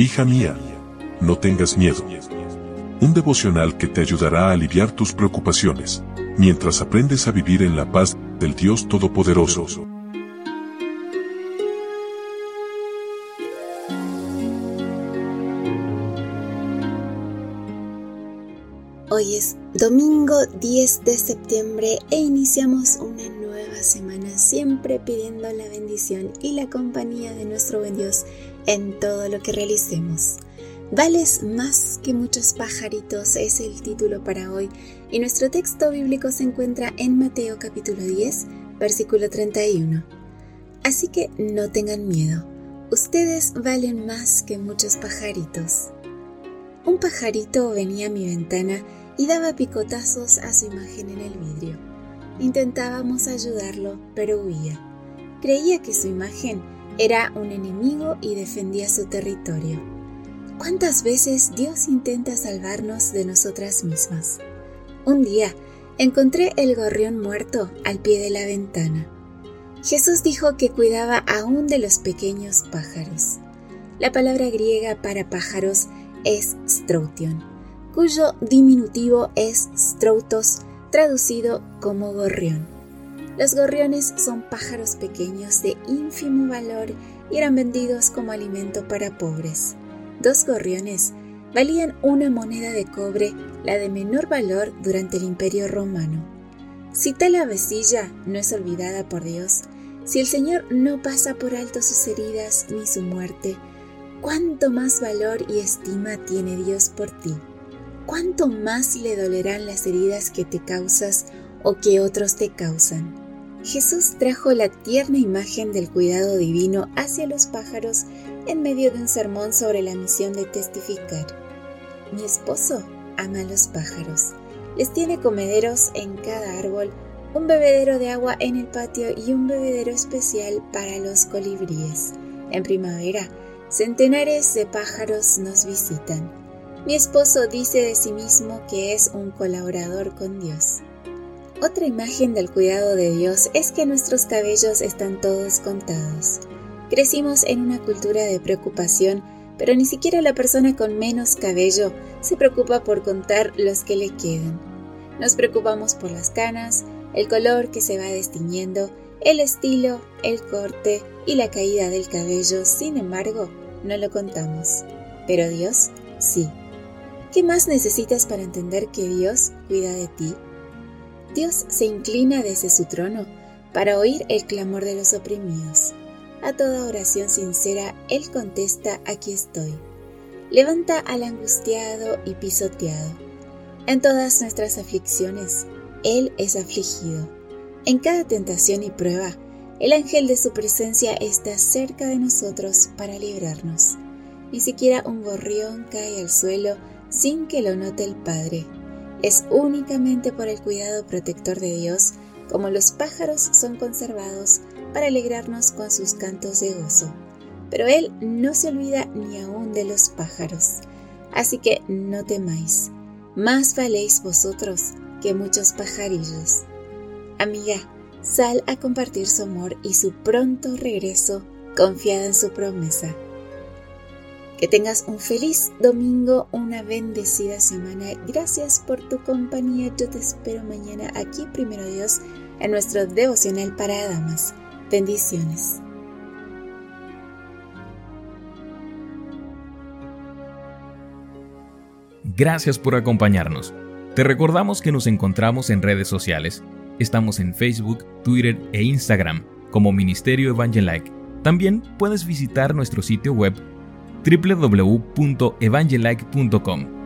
Hija mía, no tengas miedo. Un devocional que te ayudará a aliviar tus preocupaciones, mientras aprendes a vivir en la paz del Dios Todopoderoso. Hoy es domingo 10 de septiembre e iniciamos una nueva semana siempre pidiendo la bendición y la compañía de nuestro buen Dios en todo lo que realicemos. Vales más que muchos pajaritos es el título para hoy y nuestro texto bíblico se encuentra en Mateo capítulo 10, versículo 31. Así que no tengan miedo, ustedes valen más que muchos pajaritos. Un pajarito venía a mi ventana y daba picotazos a su imagen en el vidrio. Intentábamos ayudarlo, pero huía. Creía que su imagen era un enemigo y defendía su territorio. ¿Cuántas veces Dios intenta salvarnos de nosotras mismas? Un día encontré el gorrión muerto al pie de la ventana. Jesús dijo que cuidaba aún de los pequeños pájaros. La palabra griega para pájaros es stroution, cuyo diminutivo es stroutos, traducido como gorrión. Los gorriones son pájaros pequeños de ínfimo valor y eran vendidos como alimento para pobres. Dos gorriones valían una moneda de cobre, la de menor valor durante el Imperio romano. Si tal avecilla no es olvidada por Dios, si el Señor no pasa por alto sus heridas ni su muerte, ¿cuánto más valor y estima tiene Dios por ti? ¿Cuánto más le dolerán las heridas que te causas o que otros te causan? Jesús trajo la tierna imagen del cuidado divino hacia los pájaros en medio de un sermón sobre la misión de testificar. Mi esposo ama a los pájaros. Les tiene comederos en cada árbol, un bebedero de agua en el patio y un bebedero especial para los colibríes. En primavera, centenares de pájaros nos visitan. Mi esposo dice de sí mismo que es un colaborador con Dios. Otra imagen del cuidado de Dios es que nuestros cabellos están todos contados. Crecimos en una cultura de preocupación, pero ni siquiera la persona con menos cabello se preocupa por contar los que le quedan. Nos preocupamos por las canas, el color que se va destiñendo, el estilo, el corte y la caída del cabello, sin embargo, no lo contamos. Pero Dios, sí. ¿Qué más necesitas para entender que Dios cuida de ti? Dios se inclina desde su trono para oír el clamor de los oprimidos. A toda oración sincera, Él contesta, aquí estoy. Levanta al angustiado y pisoteado. En todas nuestras aflicciones, Él es afligido. En cada tentación y prueba, el ángel de su presencia está cerca de nosotros para librarnos. Ni siquiera un gorrión cae al suelo sin que lo note el Padre es únicamente por el cuidado protector de Dios como los pájaros son conservados para alegrarnos con sus cantos de gozo. Pero Él no se olvida ni aún de los pájaros. Así que no temáis, más valéis vosotros que muchos pajarillos. Amiga, sal a compartir su amor y su pronto regreso confiada en su promesa. Que tengas un feliz domingo, una bendecida semana. Gracias por tu compañía. Yo te espero mañana aquí, primero Dios, en nuestro devocional para damas. Bendiciones. Gracias por acompañarnos. Te recordamos que nos encontramos en redes sociales. Estamos en Facebook, Twitter e Instagram como Ministerio Evangelike. También puedes visitar nuestro sitio web www.evangelike.com